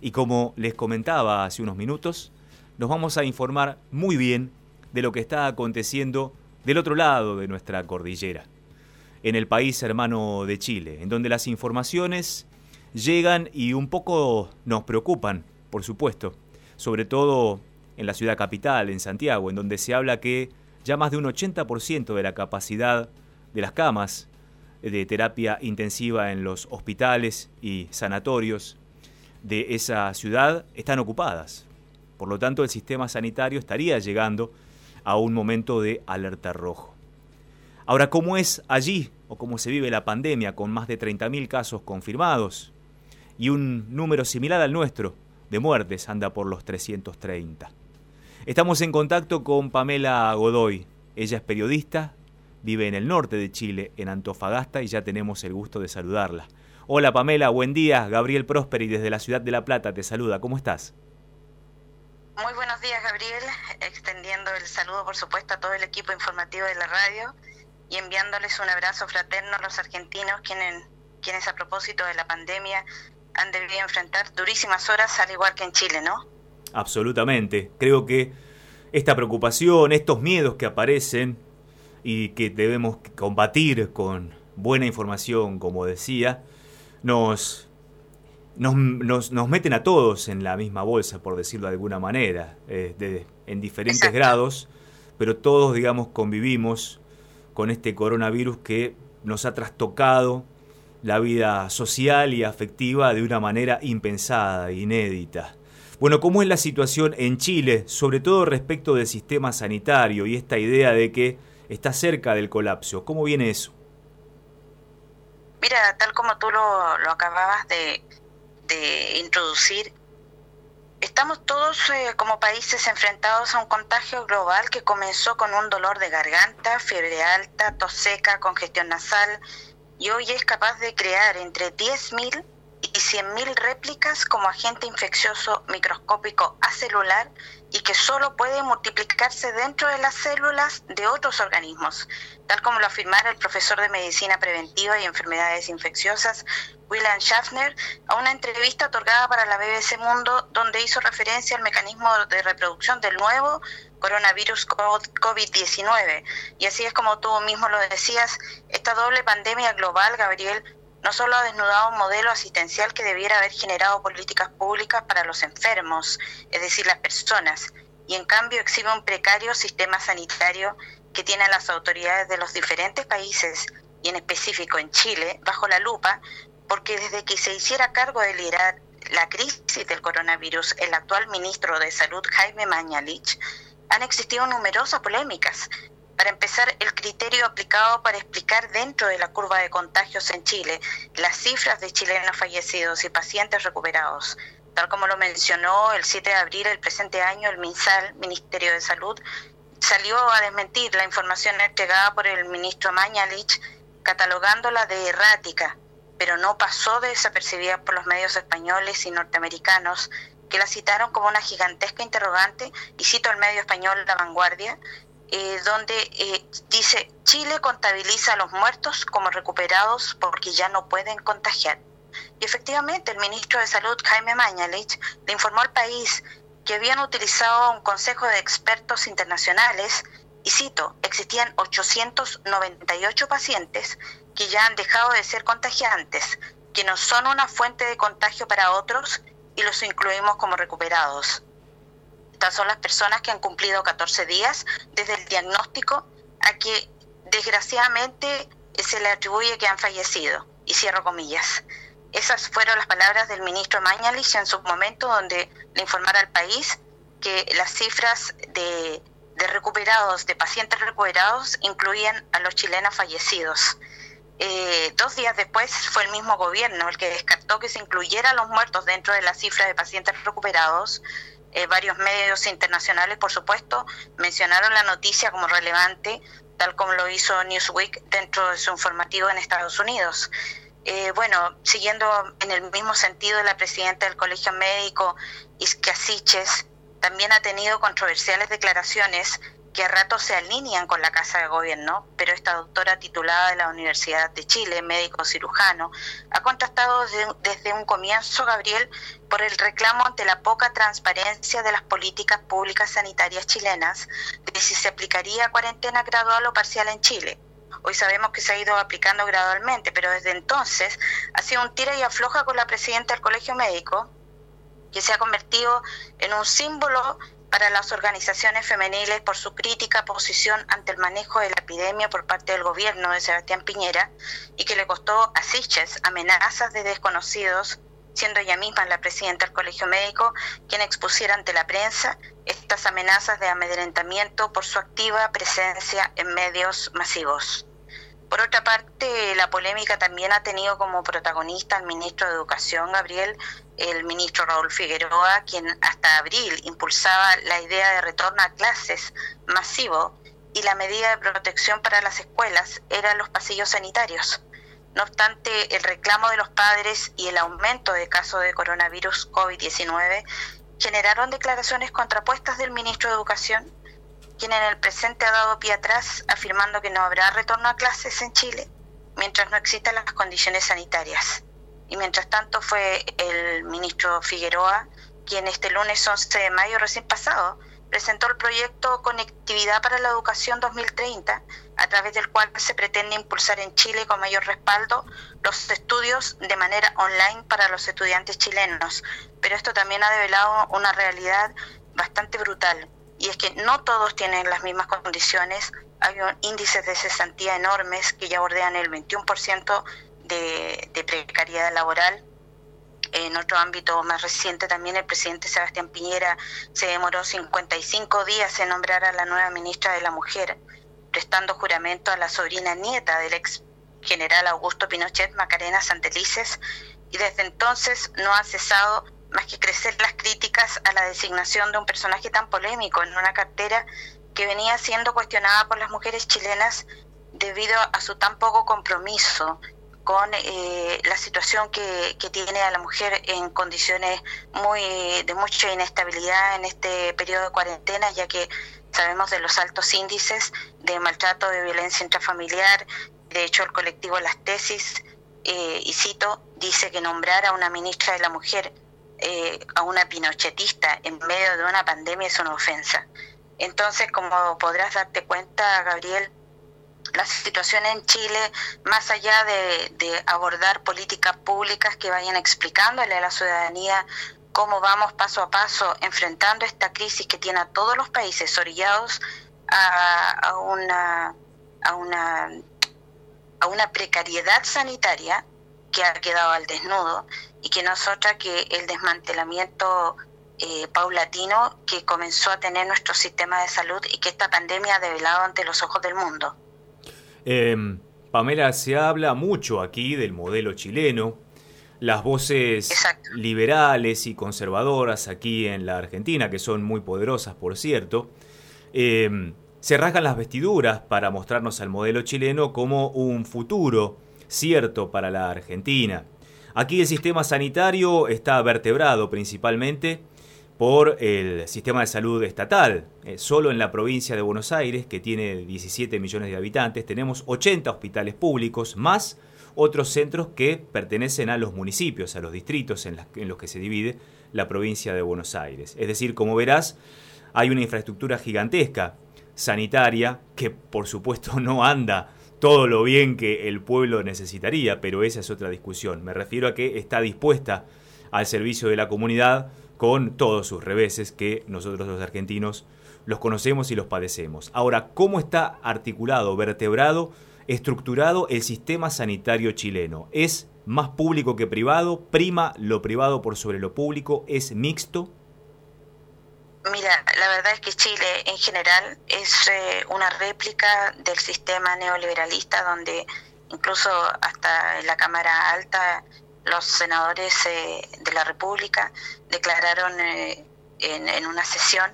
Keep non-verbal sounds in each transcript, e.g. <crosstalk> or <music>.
Y como les comentaba hace unos minutos, nos vamos a informar muy bien de lo que está aconteciendo del otro lado de nuestra cordillera, en el país hermano de Chile, en donde las informaciones llegan y un poco nos preocupan, por supuesto, sobre todo en la ciudad capital, en Santiago, en donde se habla que ya más de un 80% de la capacidad de las camas de terapia intensiva en los hospitales y sanatorios de esa ciudad están ocupadas. Por lo tanto, el sistema sanitario estaría llegando a un momento de alerta rojo. Ahora, ¿cómo es allí o cómo se vive la pandemia con más de 30.000 casos confirmados y un número similar al nuestro de muertes anda por los 330? Estamos en contacto con Pamela Godoy. Ella es periodista, vive en el norte de Chile, en Antofagasta, y ya tenemos el gusto de saludarla. Hola Pamela, buen día. Gabriel Prosperi desde la ciudad de La Plata te saluda. ¿Cómo estás? Muy buenos días, Gabriel. Extendiendo el saludo, por supuesto, a todo el equipo informativo de la radio y enviándoles un abrazo fraterno a los argentinos, quienes, quienes a propósito de la pandemia han debido enfrentar durísimas horas, al igual que en Chile, ¿no? Absolutamente. Creo que esta preocupación, estos miedos que aparecen y que debemos combatir con buena información, como decía, nos, nos, nos, meten a todos en la misma bolsa, por decirlo de alguna manera, eh, en diferentes grados, pero todos, digamos, convivimos con este coronavirus que nos ha trastocado la vida social y afectiva de una manera impensada, inédita. Bueno, ¿cómo es la situación en Chile, sobre todo respecto del sistema sanitario y esta idea de que está cerca del colapso? ¿Cómo viene eso? Mira, tal como tú lo, lo acababas de, de, introducir, estamos todos eh, como países enfrentados a un contagio global que comenzó con un dolor de garganta, fiebre alta, tos seca, congestión nasal, y hoy es capaz de crear entre 10.000 y 100.000 réplicas como agente infeccioso microscópico acelular y que solo puede multiplicarse dentro de las células de otros organismos, tal como lo afirmara el profesor de Medicina Preventiva y Enfermedades Infecciosas, William Schaffner, a una entrevista otorgada para la BBC Mundo, donde hizo referencia al mecanismo de reproducción del nuevo coronavirus COVID-19. Y así es como tú mismo lo decías, esta doble pandemia global, Gabriel, no solo ha desnudado un modelo asistencial que debiera haber generado políticas públicas para los enfermos, es decir, las personas, y en cambio exhibe un precario sistema sanitario que tiene a las autoridades de los diferentes países, y en específico en Chile, bajo la lupa, porque desde que se hiciera cargo de liderar la crisis del coronavirus, el actual ministro de Salud, Jaime Mañalich, han existido numerosas polémicas para empezar, el criterio aplicado para explicar dentro de la curva de contagios en Chile las cifras de chilenos fallecidos y pacientes recuperados. Tal como lo mencionó el 7 de abril del presente año, el MinSal, Ministerio de Salud, salió a desmentir la información entregada por el ministro Mañalich, catalogándola de errática, pero no pasó desapercibida por los medios españoles y norteamericanos, que la citaron como una gigantesca interrogante, y cito al medio español La Vanguardia, eh, donde eh, dice Chile contabiliza a los muertos como recuperados porque ya no pueden contagiar. Y efectivamente el ministro de Salud, Jaime Mañalich, le informó al país que habían utilizado un consejo de expertos internacionales y cito, existían 898 pacientes que ya han dejado de ser contagiantes, que no son una fuente de contagio para otros y los incluimos como recuperados. Estas son las personas que han cumplido 14 días desde el diagnóstico a que desgraciadamente se le atribuye que han fallecido. Y cierro comillas. Esas fueron las palabras del ministro Mañalich en su momento donde le informara al país que las cifras de, de recuperados, de pacientes recuperados, incluían a los chilenos fallecidos. Eh, dos días después fue el mismo gobierno el que descartó que se incluyera a los muertos dentro de la cifra de pacientes recuperados eh, varios medios internacionales, por supuesto, mencionaron la noticia como relevante, tal como lo hizo Newsweek dentro de su informativo en Estados Unidos. Eh, bueno, siguiendo en el mismo sentido, la presidenta del Colegio Médico, Iscasiches, también ha tenido controversiales declaraciones que a ratos se alinean con la Casa de Gobierno, pero esta doctora titulada de la Universidad de Chile, médico cirujano, ha contactado desde, un comienzo, Gabriel, por el reclamo ante la poca transparencia de las políticas públicas sanitarias chilenas, de si se aplicaría cuarentena gradual o parcial en Chile. Hoy sabemos que se ha ido aplicando gradualmente, pero desde entonces ha sido un tira y afloja con la presidenta del Colegio Médico, que se ha convertido en un símbolo para las organizaciones femeniles por su crítica posición ante el manejo de la epidemia por parte del gobierno de Sebastián Piñera y que le costó a Siches amenazas de desconocidos, siendo ella misma la presidenta del Colegio Médico quien expusiera ante la prensa estas amenazas de amedrentamiento por su activa presencia en medios masivos. Por otra parte, la polémica también ha tenido como protagonista al ministro de Educación, Gabriel, el ministro Raúl Figueroa, quien hasta abril impulsaba la idea de retorno a clases masivo y la medida de protección para las escuelas eran los pasillos sanitarios. No obstante, el reclamo de los padres y el aumento de casos de coronavirus COVID-19 generaron declaraciones contrapuestas del ministro de Educación quien en el presente ha dado pie atrás afirmando que no habrá retorno a clases en Chile mientras no existan las condiciones sanitarias. Y mientras tanto fue el ministro Figueroa quien este lunes 11 de mayo recién pasado presentó el proyecto Conectividad para la Educación 2030, a través del cual se pretende impulsar en Chile con mayor respaldo los estudios de manera online para los estudiantes chilenos. Pero esto también ha develado una realidad bastante brutal y es que no todos tienen las mismas condiciones. Hay índices de cesantía enormes que ya bordean el 21% de, precariedad laboral. En otro ámbito más reciente también el presidente Sebastián Piñera se demoró 55 días en nombrar a la nueva ministra de la Mujer, prestando juramento a la sobrina nieta del ex general Augusto Pinochet, Macarena Santelices, y desde entonces no ha cesado más que crecer las críticas a la designación de un personaje tan polémico en una cartera que venía siendo cuestionada por las mujeres chilenas debido a su tan poco compromiso con eh, la situación que, que, tiene a la mujer en condiciones muy de mucha inestabilidad en este periodo de cuarentena, ya que sabemos de los altos índices de maltrato, de violencia intrafamiliar. De hecho, el colectivo Las Tesis, eh, y cito, dice que nombrar a una ministra de la Mujer eh, a una pinochetista en medio de una pandemia es una ofensa. Entonces, como podrás darte cuenta, Gabriel, la situación en Chile, más allá de, abordar políticas públicas que vayan explicándole a la ciudadanía cómo vamos paso a paso enfrentando esta crisis que tiene a todos los países orillados a, una, a, una, precariedad sanitaria que ha quedado al desnudo y que no es otra que el desmantelamiento eh, paulatino que comenzó a tener nuestro sistema de salud y que esta pandemia ha develado ante los ojos del mundo. Em, Pamela, se habla mucho aquí del modelo chileno, las voces liberales y conservadoras aquí en la Argentina, que son muy poderosas, por cierto, em, se rasgan las vestiduras para mostrarnos al modelo chileno como un futuro cierto para la Argentina. Aquí el sistema sanitario está vertebrado principalmente por el sistema de salud estatal. Eh, solo en la provincia de Buenos Aires, que tiene 17 millones de habitantes, tenemos 80 hospitales públicos, más otros centros que pertenecen a los municipios, a los distritos en, en los que se divide la provincia de Buenos Aires. Es decir, como verás, hay una infraestructura gigantesca sanitaria que por supuesto <laughs> no anda todo lo bien que el pueblo necesitaría, pero esa es otra discusión. Me refiero a que está dispuesta al servicio de la comunidad con todos sus reveses que nosotros los argentinos los conocemos y los padecemos. Ahora, ¿cómo está articulado, vertebrado, estructurado el sistema sanitario chileno? ¿Es más público que privado? ¿Prima lo privado por sobre lo público? ¿Es mixto? Mira, la verdad es que Chile en general es eh, una réplica del sistema neoliberalista donde incluso hasta en la Cámara Alta los senadores eh, de la República declararon eh, en, una sesión,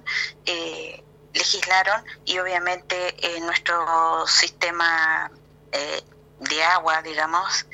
legislaron y obviamente nuestro sistema de agua, digamos,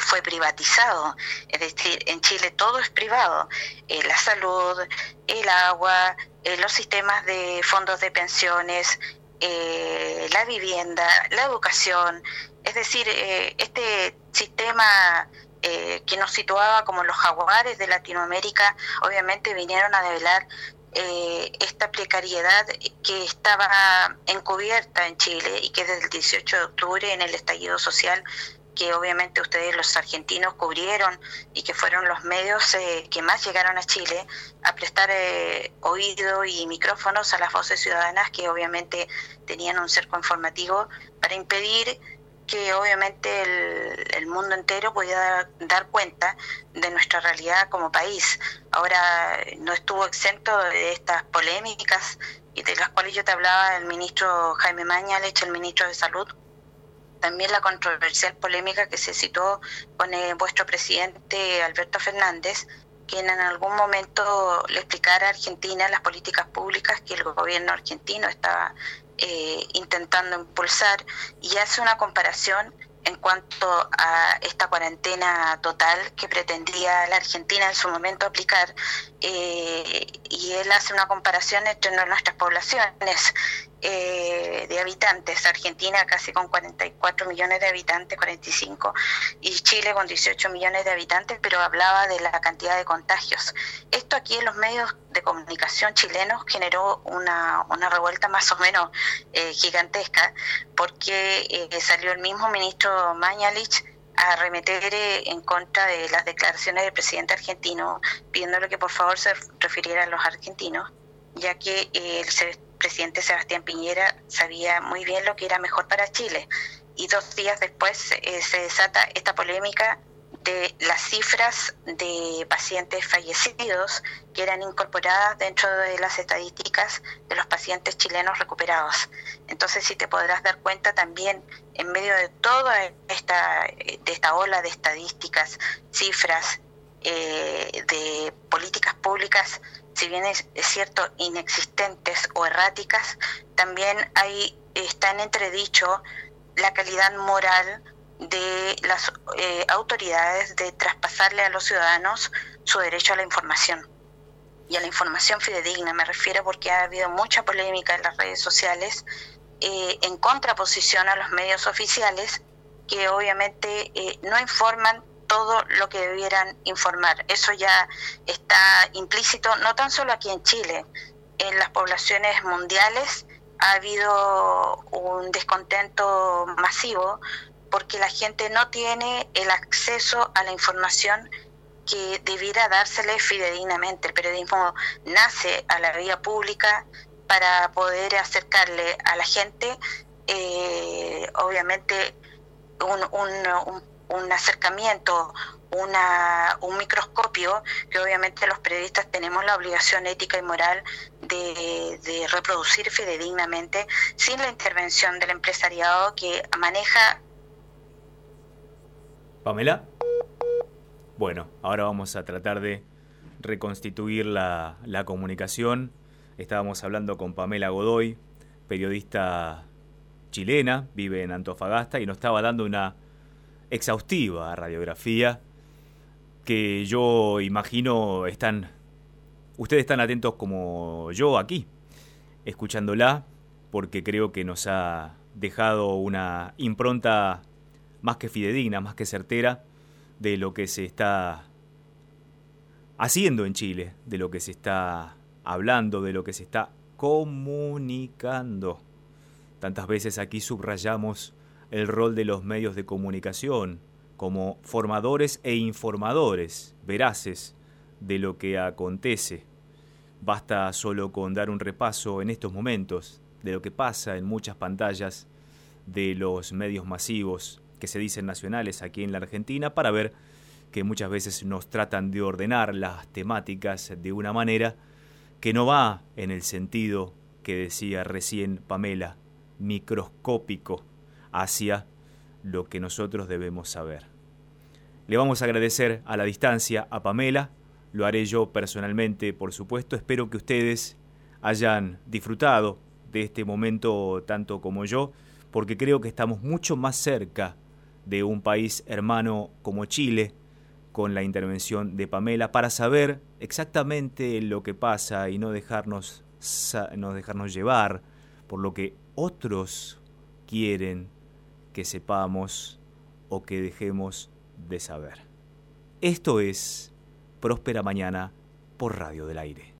fue privatizado. Es decir, en Chile todo es privado. la salud, el agua, eh, los sistemas de fondos de pensiones, eh, la vivienda, la educación, es decir, eh, este sistema eh, que nos situaba como los jaguares de Latinoamérica, obviamente vinieron a develar esta precariedad que estaba encubierta en Chile y que desde el 18 de octubre en el estallido social que obviamente ustedes los argentinos cubrieron y que fueron los medios eh, que más llegaron a Chile a prestar eh, oído y micrófonos a las voces ciudadanas que obviamente tenían un cerco informativo para impedir que obviamente el, el mundo entero pudiera dar cuenta de nuestra realidad como país. Ahora no estuvo exento de estas polémicas y de las cuales yo te hablaba el ministro Jaime Mañalich, el ministro de Salud, también la controversial polémica que se citó con eh, vuestro presidente Alberto Fernández, quien en algún momento le explicara a Argentina las políticas públicas que el gobierno argentino estaba eh, intentando impulsar y hace una comparación en cuanto a esta cuarentena total que pretendía la Argentina en su momento aplicar eh, y él hace una comparación entre nuestras poblaciones eh, de habitantes, Argentina casi con 44 millones de habitantes, 45, y Chile con 18 millones de habitantes, pero hablaba de la cantidad de contagios. Esto aquí en los medios de comunicación chilenos generó una, una revuelta más o menos eh, gigantesca, porque eh, salió el mismo ministro Mañalich a remeter en contra de las declaraciones del presidente argentino, pidiéndole que por favor se refiriera a los argentinos, ya que el presidente Sebastián Piñera sabía muy bien lo que era mejor para Chile. Y dos días después eh, se desata esta polémica de las cifras de pacientes fallecidos que eran incorporadas dentro de las estadísticas de los pacientes chilenos recuperados. Entonces, si te podrás dar cuenta también, en medio de toda esta, de esta ola de estadísticas, cifras, eh, de políticas públicas si bien es, cierto, inexistentes o erráticas, también hay, está en entredicho la calidad moral de las eh, autoridades de traspasarle a los ciudadanos su derecho a la información y a la información fidedigna. Me refiero porque ha habido mucha polémica en las redes sociales eh, en contraposición a los medios oficiales que obviamente eh, no informan todo lo que debieran informar. Eso ya está implícito, no tan solo aquí en Chile, en las poblaciones mundiales ha habido un descontento masivo porque la gente no tiene el acceso a la información que debiera dársele fidedignamente. El periodismo nace a la vía pública para poder acercarle a la gente, eh, obviamente, un, un, un acercamiento, una, un microscopio que obviamente los periodistas tenemos la obligación ética y moral de, de reproducir fidedignamente sin la intervención del empresariado que maneja. Pamela. Bueno, ahora vamos a tratar de reconstituir la, la comunicación. Estábamos hablando con Pamela Godoy, periodista chilena, vive en Antofagasta y nos estaba dando una exhaustiva radiografía que yo imagino están ustedes están atentos como yo aquí escuchándola porque creo que nos ha dejado una impronta más que fidedigna, más que certera de lo que se está haciendo en Chile, de lo que se está hablando, de lo que se está comunicando. Tantas veces aquí subrayamos el rol de los medios de comunicación como formadores e informadores veraces de lo que acontece. Basta solo con dar un repaso en estos momentos de lo que pasa en muchas pantallas de los medios masivos que se dicen nacionales aquí en la Argentina para ver que muchas veces nos tratan de ordenar las temáticas de una manera que no va en el sentido que decía recién Pamela, microscópico hacia lo que nosotros debemos saber. Le vamos a agradecer a la distancia a Pamela, lo haré yo personalmente, por supuesto, espero que ustedes hayan disfrutado de este momento tanto como yo, porque creo que estamos mucho más cerca de un país hermano como Chile, con la intervención de Pamela, para saber exactamente lo que pasa y no dejarnos, no dejarnos llevar por lo que otros quieren que sepamos o que dejemos de saber. Esto es Próspera Mañana por Radio del Aire.